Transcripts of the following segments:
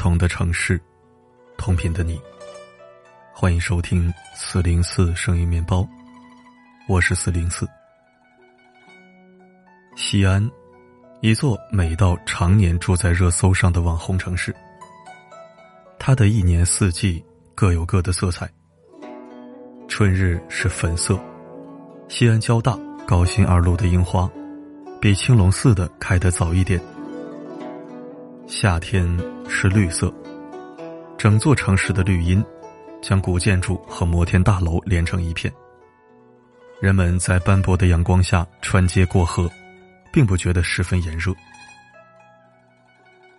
同的城市，同频的你。欢迎收听四零四声音面包，我是四零四。西安，一座美到常年住在热搜上的网红城市。它的一年四季各有各的色彩。春日是粉色，西安交大高新二路的樱花，比青龙寺的开得早一点。夏天是绿色，整座城市的绿荫将古建筑和摩天大楼连成一片。人们在斑驳的阳光下穿街过河，并不觉得十分炎热。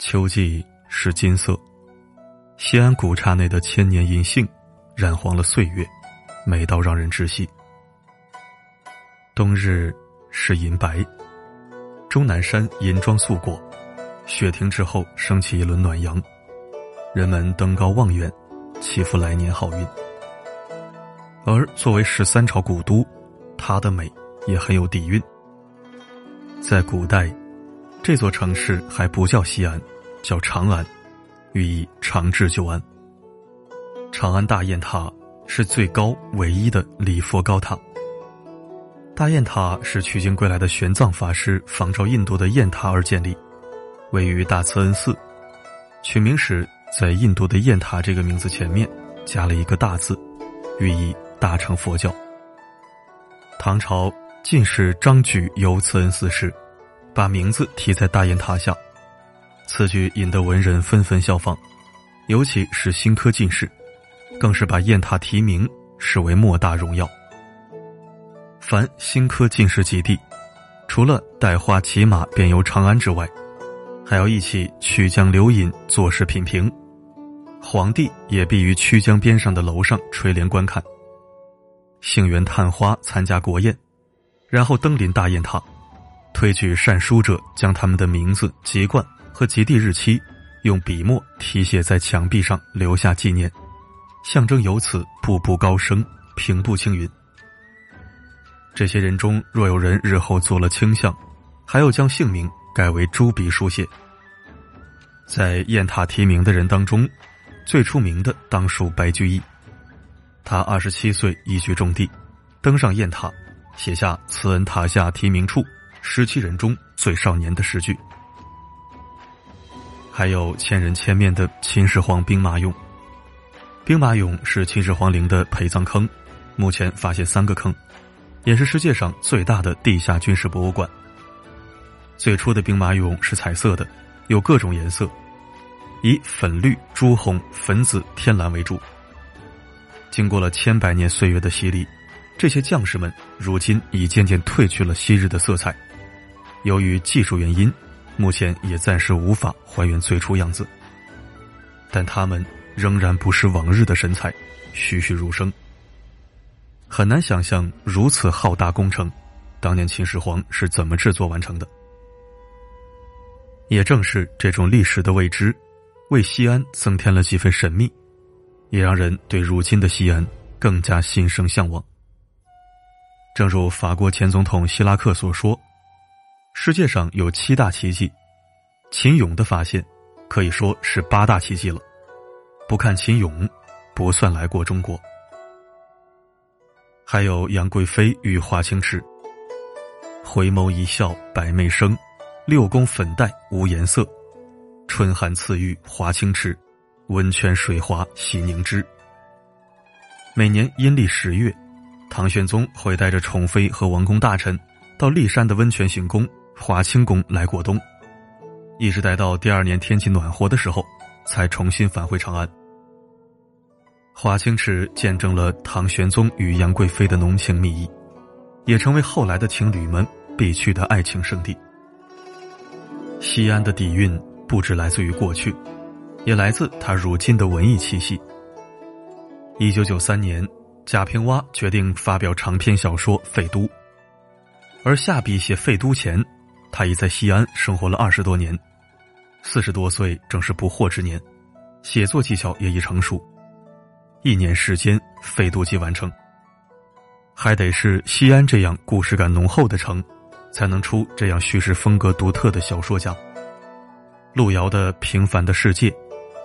秋季是金色，西安古刹内的千年银杏染黄了岁月，美到让人窒息。冬日是银白，终南山银装素裹。雪停之后，升起一轮暖阳，人们登高望远，祈福来年好运。而作为十三朝古都，它的美也很有底蕴。在古代，这座城市还不叫西安，叫长安，寓意长治久安。长安大雁塔是最高唯一的礼佛高塔。大雁塔是取经归来的玄奘法师仿照印度的雁塔而建立。位于大慈恩寺，取名时在印度的雁塔这个名字前面加了一个大字，寓意大乘佛教。唐朝进士张举游慈恩寺时，把名字题在大雁塔下，此举引得文人纷纷效仿，尤其是新科进士，更是把雁塔题名视为莫大荣耀。凡新科进士及第，除了带花骑马便游长安之外，还要一起曲江流饮，坐视品评。皇帝也必于曲江边上的楼上垂帘观看。杏园探花参加国宴，然后登临大雁塔，推举善书者将他们的名字、籍贯和及第日期，用笔墨题写在墙壁上，留下纪念，象征由此步步高升，平步青云。这些人中，若有人日后做了卿相，还要将姓名。改为朱笔书写。在雁塔题名的人当中，最出名的当属白居易。他二十七岁一举中第，登上雁塔，写下“慈恩塔下题名处，十七人中最少年”的诗句。还有千人千面的秦始皇兵马俑。兵马俑是秦始皇陵的陪葬坑，目前发现三个坑，也是世界上最大的地下军事博物馆。最初的兵马俑是彩色的，有各种颜色，以粉绿、朱红、粉紫、天蓝为主。经过了千百年岁月的洗礼，这些将士们如今已渐渐褪去了昔日的色彩。由于技术原因，目前也暂时无法还原最初样子，但他们仍然不是往日的神采，栩栩如生。很难想象如此浩大工程，当年秦始皇是怎么制作完成的。也正是这种历史的未知，为西安增添了几分神秘，也让人对如今的西安更加心生向往。正如法国前总统希拉克所说：“世界上有七大奇迹，秦俑的发现可以说是八大奇迹了。不看秦俑，不算来过中国。”还有杨贵妃与华清池，回眸一笑百媚生。六宫粉黛无颜色，春寒赐浴华清池，温泉水滑洗凝脂。每年阴历十月，唐玄宗会带着宠妃和王公大臣到骊山的温泉行宫华清宫来过冬，一直待到第二年天气暖和的时候，才重新返回长安。华清池见证了唐玄宗与杨贵妃的浓情蜜意，也成为后来的情侣们必去的爱情圣地。西安的底蕴不只来自于过去，也来自它如今的文艺气息。一九九三年，贾平凹决定发表长篇小说《废都》，而下笔写《废都》前，他已在西安生活了二十多年，四十多岁正是不惑之年，写作技巧也已成熟。一年时间，《废都》即完成。还得是西安这样故事感浓厚的城。才能出这样叙事风格独特的小说家。路遥的《平凡的世界》，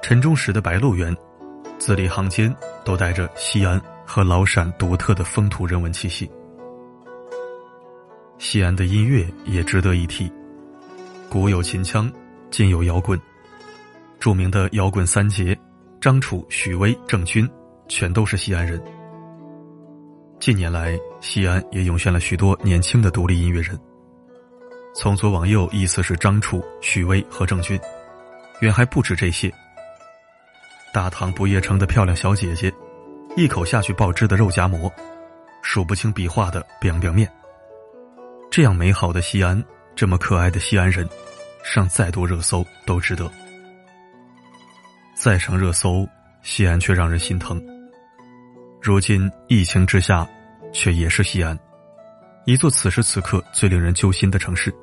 陈忠实的白鹿原，字里行间都带着西安和老陕独特的风土人文气息。西安的音乐也值得一提，古有秦腔，今有摇滚。著名的摇滚三杰张楚、许巍、郑钧，全都是西安人。近年来，西安也涌现了许多年轻的独立音乐人。从左往右，依次是张楚、许巍和郑钧，远还不止这些。大唐不夜城的漂亮小姐姐，一口下去爆汁的肉夹馍，数不清笔画的 biang biang 面。这样美好的西安，这么可爱的西安人，上再多热搜都值得。再上热搜，西安却让人心疼。如今疫情之下，却也是西安，一座此时此刻最令人揪心的城市。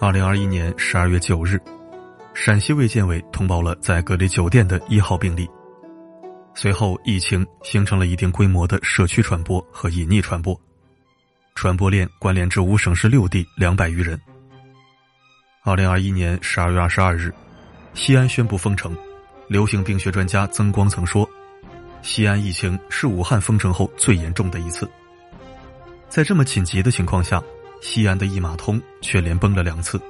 二零二一年十二月九日，陕西卫健委通报了在隔离酒店的一号病例。随后，疫情形成了一定规模的社区传播和隐匿传播，传播链关联至五省市六地两百余人。二零二一年十二月二十二日。西安宣布封城，流行病学专家曾光曾说：“西安疫情是武汉封城后最严重的一次。”在这么紧急的情况下，西安的一码通却连崩了两次。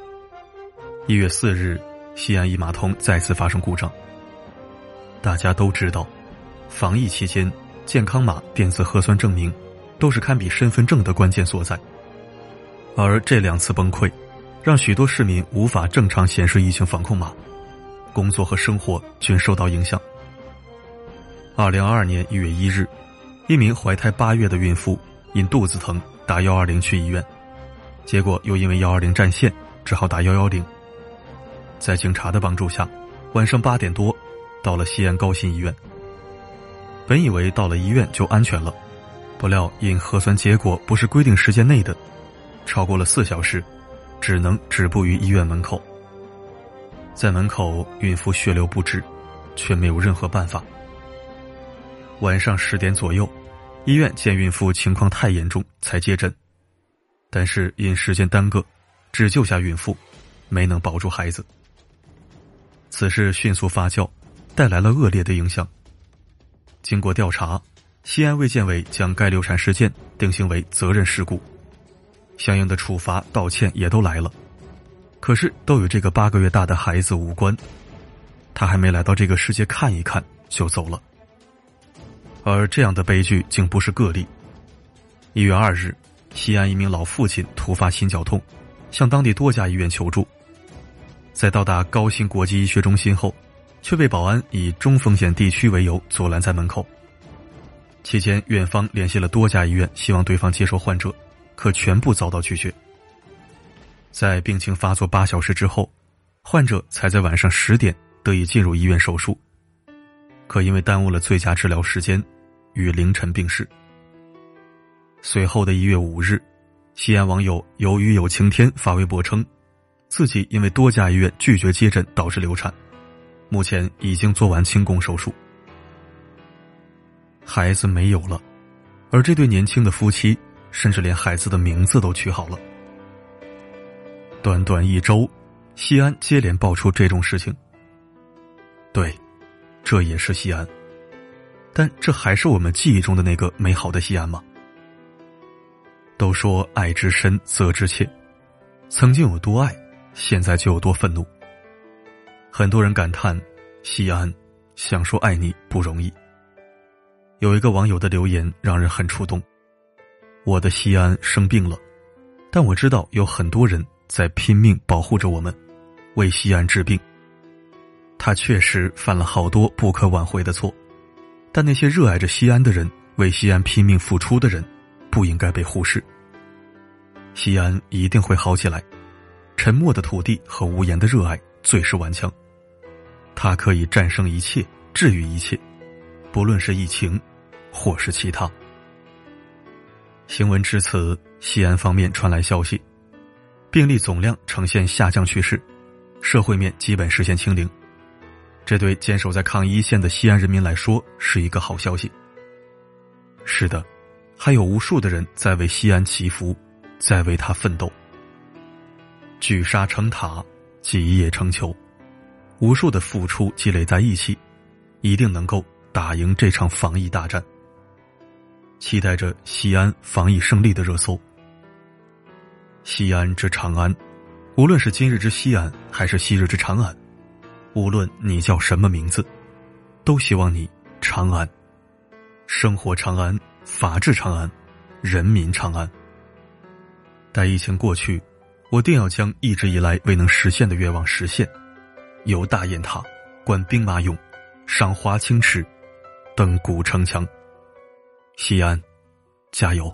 一月四日，西安一码通再次发生故障。大家都知道，防疫期间，健康码、电子核酸证明都是堪比身份证的关键所在。而这两次崩溃，让许多市民无法正常显示疫情防控码。工作和生活均受到影响。二零二二年一月一日，一名怀胎八月的孕妇因肚子疼打幺二零去医院，结果又因为幺二零占线，只好打幺幺零。在警察的帮助下，晚上八点多到了西安高新医院。本以为到了医院就安全了，不料因核酸结果不是规定时间内的，超过了四小时，只能止步于医院门口。在门口，孕妇血流不止，却没有任何办法。晚上十点左右，医院见孕妇情况太严重，才接诊，但是因时间耽搁，只救下孕妇，没能保住孩子。此事迅速发酵，带来了恶劣的影响。经过调查，西安卫健委将该流产事件定性为责任事故，相应的处罚、道歉也都来了。可是都与这个八个月大的孩子无关，他还没来到这个世界看一看就走了。而这样的悲剧竟不是个例。一月二日，西安一名老父亲突发心绞痛，向当地多家医院求助，在到达高新国际医学中心后，却被保安以中风险地区为由阻拦在门口。期间，院方联系了多家医院，希望对方接收患者，可全部遭到拒绝。在病情发作八小时之后，患者才在晚上十点得以进入医院手术，可因为耽误了最佳治疗时间，于凌晨病逝。随后的一月五日，西安网友由于有晴天发微博称，自己因为多家医院拒绝接诊导致流产，目前已经做完清宫手术，孩子没有了，而这对年轻的夫妻甚至连孩子的名字都取好了。短短一周，西安接连爆出这种事情。对，这也是西安，但这还是我们记忆中的那个美好的西安吗？都说爱之深责之切，曾经有多爱，现在就有多愤怒。很多人感叹西安，想说爱你不容易。有一个网友的留言让人很触动：我的西安生病了，但我知道有很多人。在拼命保护着我们，为西安治病。他确实犯了好多不可挽回的错，但那些热爱着西安的人，为西安拼命付出的人，不应该被忽视。西安一定会好起来。沉默的土地和无言的热爱最是顽强，它可以战胜一切，治愈一切，不论是疫情，或是其他。新闻至此，西安方面传来消息。病例总量呈现下降趋势，社会面基本实现清零，这对坚守在抗疫一线的西安人民来说是一个好消息。是的，还有无数的人在为西安祈福，在为他奋斗。聚沙成塔，集腋成裘，无数的付出积累在一起，一定能够打赢这场防疫大战。期待着西安防疫胜利的热搜。西安之长安，无论是今日之西安，还是昔日之长安，无论你叫什么名字，都希望你长安，生活长安，法治长安，人民长安。待疫情过去，我定要将一直以来未能实现的愿望实现，游大雁塔，观兵马俑，赏华清池，登古城墙。西安，加油！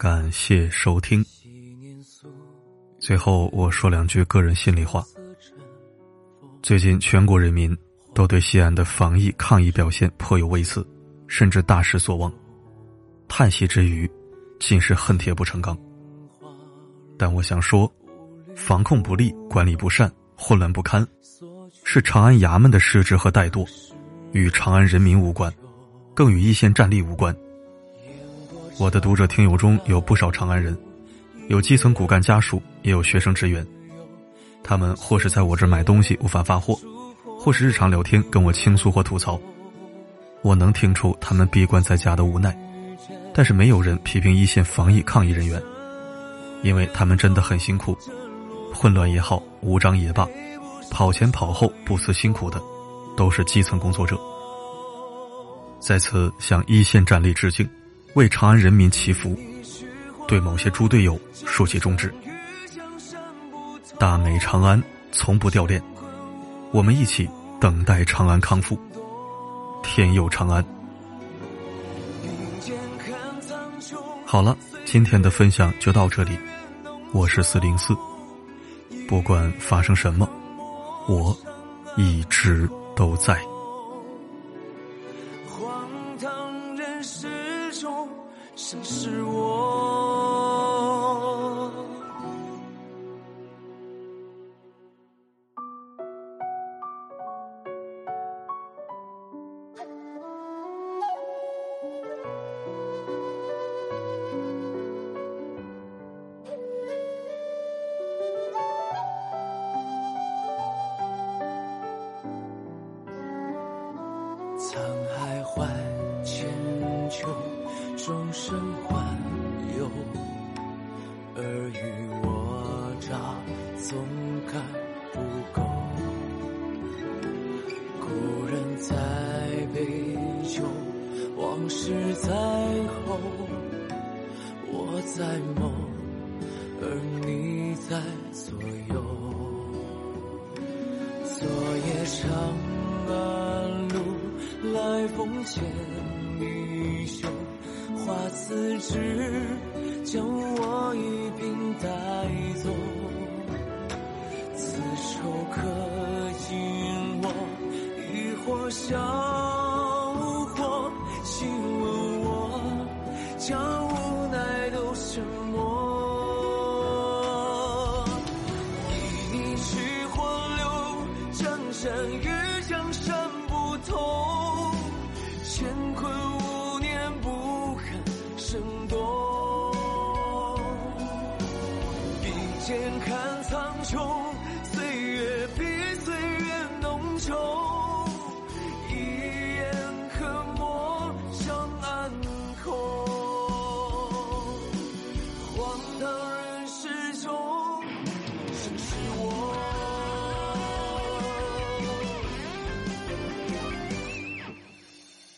感谢收听。最后我说两句个人心里话。最近全国人民都对西安的防疫抗疫表现颇有微词，甚至大失所望，叹息之余，尽是恨铁不成钢。但我想说，防控不力、管理不善、混乱不堪，是长安衙门的失职和怠惰，与长安人民无关，更与一线战力无关。我的读者听友中有不少长安人，有基层骨干家属，也有学生职员。他们或是在我这买东西无法发货，或是日常聊天跟我倾诉或吐槽。我能听出他们闭关在家的无奈，但是没有人批评一线防疫抗疫人员，因为他们真的很辛苦。混乱也好，无章也罢，跑前跑后不辞辛苦的，都是基层工作者。在此向一线战力致敬。为长安人民祈福，对某些猪队友竖起中指。大美长安从不掉链，我们一起等待长安康复。天佑长安！好了，今天的分享就到这里。我是四零四，不管发生什么，我一直都在。牵衣袖。花辞枝，将我一并带走。此愁可眼看苍穹，岁月比岁月浓稠，一眼可墨上暗空。荒唐人世中，谁是我？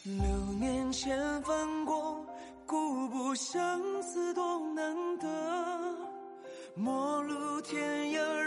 流年千帆过，故不相思多难得。陌路天涯